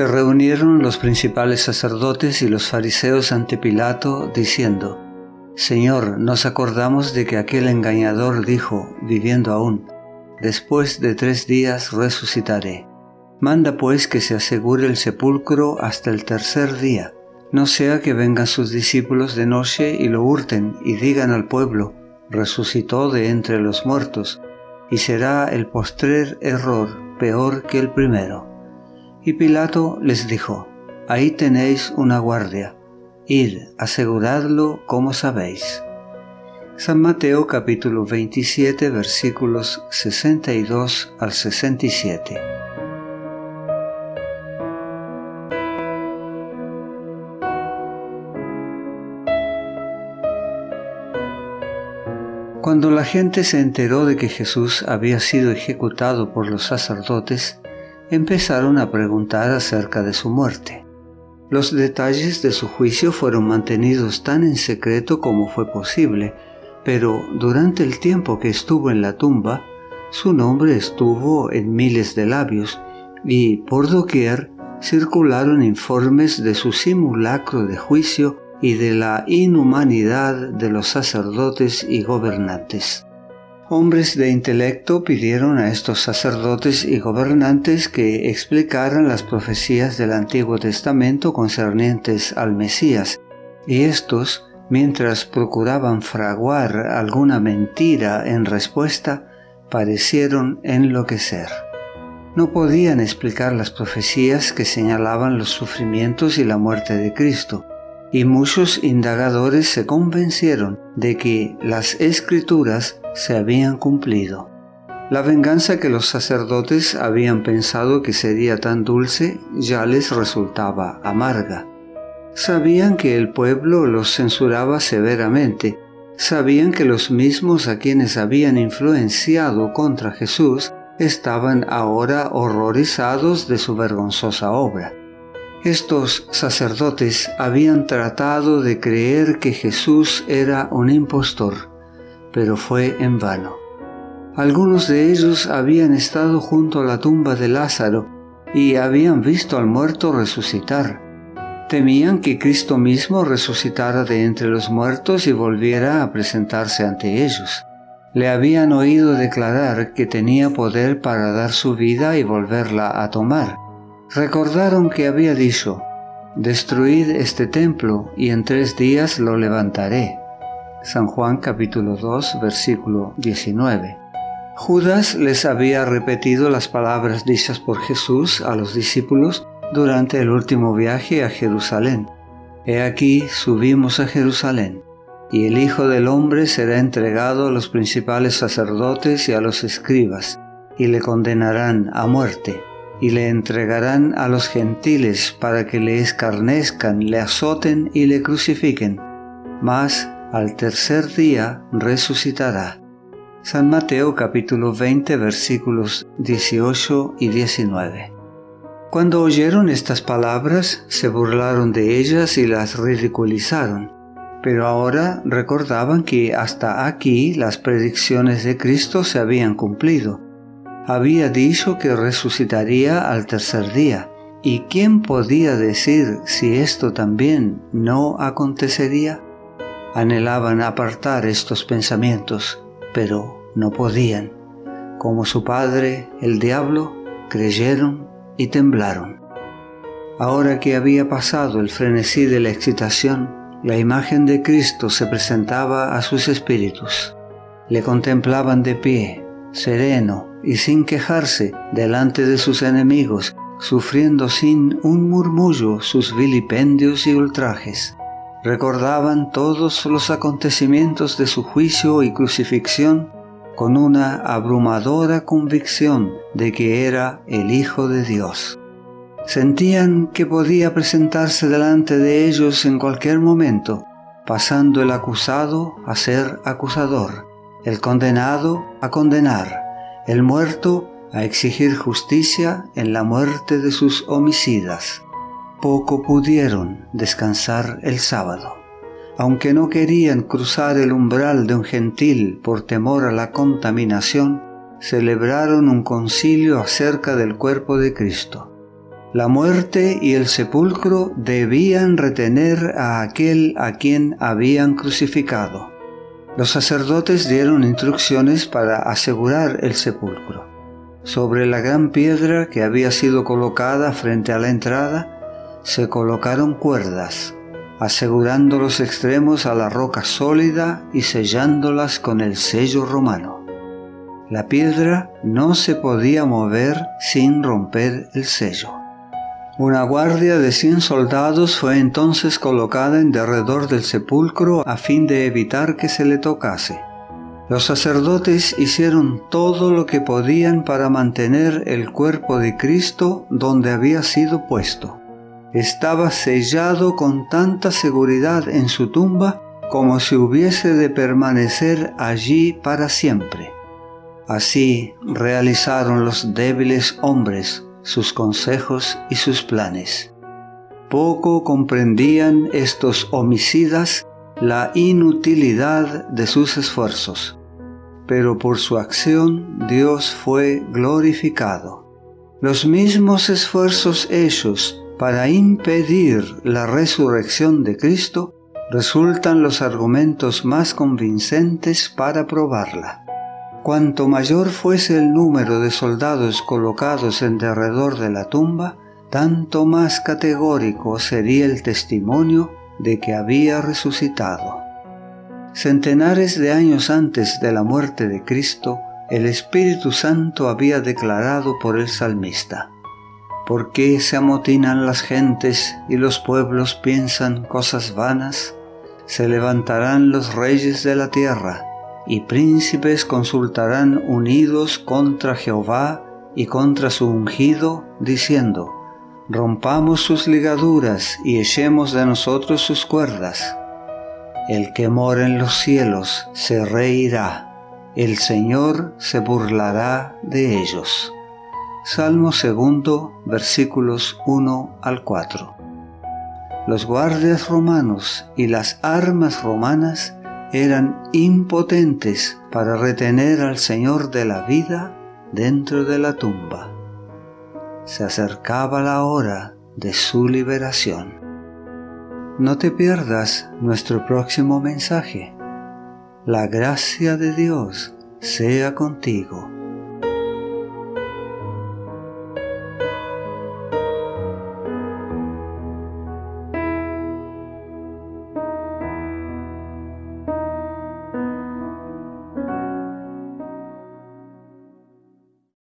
Se reunieron los principales sacerdotes y los fariseos ante Pilato, diciendo, Señor, nos acordamos de que aquel engañador dijo, viviendo aún, después de tres días resucitaré. Manda pues que se asegure el sepulcro hasta el tercer día, no sea que vengan sus discípulos de noche y lo hurten y digan al pueblo, resucitó de entre los muertos, y será el postrer error peor que el primero. Y Pilato les dijo, Ahí tenéis una guardia, id, aseguradlo como sabéis. San Mateo capítulo 27 versículos 62 al 67. Cuando la gente se enteró de que Jesús había sido ejecutado por los sacerdotes, empezaron a preguntar acerca de su muerte. Los detalles de su juicio fueron mantenidos tan en secreto como fue posible, pero durante el tiempo que estuvo en la tumba, su nombre estuvo en miles de labios y por doquier circularon informes de su simulacro de juicio y de la inhumanidad de los sacerdotes y gobernantes. Hombres de intelecto pidieron a estos sacerdotes y gobernantes que explicaran las profecías del Antiguo Testamento concernientes al Mesías, y estos, mientras procuraban fraguar alguna mentira en respuesta, parecieron enloquecer. No podían explicar las profecías que señalaban los sufrimientos y la muerte de Cristo, y muchos indagadores se convencieron de que las escrituras se habían cumplido. La venganza que los sacerdotes habían pensado que sería tan dulce ya les resultaba amarga. Sabían que el pueblo los censuraba severamente, sabían que los mismos a quienes habían influenciado contra Jesús estaban ahora horrorizados de su vergonzosa obra. Estos sacerdotes habían tratado de creer que Jesús era un impostor, pero fue en vano. Algunos de ellos habían estado junto a la tumba de Lázaro y habían visto al muerto resucitar. Temían que Cristo mismo resucitara de entre los muertos y volviera a presentarse ante ellos. Le habían oído declarar que tenía poder para dar su vida y volverla a tomar recordaron que había dicho, Destruid este templo y en tres días lo levantaré. San Juan capítulo 2 versículo 19. Judas les había repetido las palabras dichas por Jesús a los discípulos durante el último viaje a Jerusalén. He aquí subimos a Jerusalén, y el Hijo del Hombre será entregado a los principales sacerdotes y a los escribas, y le condenarán a muerte y le entregarán a los gentiles para que le escarnezcan, le azoten y le crucifiquen. Mas al tercer día resucitará. San Mateo capítulo 20 versículos 18 y 19. Cuando oyeron estas palabras, se burlaron de ellas y las ridiculizaron, pero ahora recordaban que hasta aquí las predicciones de Cristo se habían cumplido había dicho que resucitaría al tercer día. ¿Y quién podía decir si esto también no acontecería? Anhelaban apartar estos pensamientos, pero no podían. Como su padre, el diablo, creyeron y temblaron. Ahora que había pasado el frenesí de la excitación, la imagen de Cristo se presentaba a sus espíritus. Le contemplaban de pie, sereno, y sin quejarse delante de sus enemigos, sufriendo sin un murmullo sus vilipendios y ultrajes. Recordaban todos los acontecimientos de su juicio y crucifixión con una abrumadora convicción de que era el Hijo de Dios. Sentían que podía presentarse delante de ellos en cualquier momento, pasando el acusado a ser acusador, el condenado a condenar, el muerto a exigir justicia en la muerte de sus homicidas. Poco pudieron descansar el sábado. Aunque no querían cruzar el umbral de un gentil por temor a la contaminación, celebraron un concilio acerca del cuerpo de Cristo. La muerte y el sepulcro debían retener a aquel a quien habían crucificado. Los sacerdotes dieron instrucciones para asegurar el sepulcro. Sobre la gran piedra que había sido colocada frente a la entrada, se colocaron cuerdas, asegurando los extremos a la roca sólida y sellándolas con el sello romano. La piedra no se podía mover sin romper el sello. Una guardia de cien soldados fue entonces colocada en derredor del sepulcro a fin de evitar que se le tocase. Los sacerdotes hicieron todo lo que podían para mantener el cuerpo de Cristo donde había sido puesto. Estaba sellado con tanta seguridad en su tumba como si hubiese de permanecer allí para siempre. Así realizaron los débiles hombres sus consejos y sus planes. Poco comprendían estos homicidas la inutilidad de sus esfuerzos, pero por su acción Dios fue glorificado. Los mismos esfuerzos hechos para impedir la resurrección de Cristo resultan los argumentos más convincentes para probarla. Cuanto mayor fuese el número de soldados colocados en derredor de la tumba, tanto más categórico sería el testimonio de que había resucitado. Centenares de años antes de la muerte de Cristo, el Espíritu Santo había declarado por el salmista, ¿Por qué se amotinan las gentes y los pueblos piensan cosas vanas? Se levantarán los reyes de la tierra y príncipes consultarán unidos contra Jehová y contra su ungido, diciendo, Rompamos sus ligaduras y echemos de nosotros sus cuerdas. El que mora en los cielos se reirá, el Señor se burlará de ellos. Salmo segundo, versículos 1 al 4. Los guardias romanos y las armas romanas eran impotentes para retener al Señor de la vida dentro de la tumba. Se acercaba la hora de su liberación. No te pierdas nuestro próximo mensaje. La gracia de Dios sea contigo.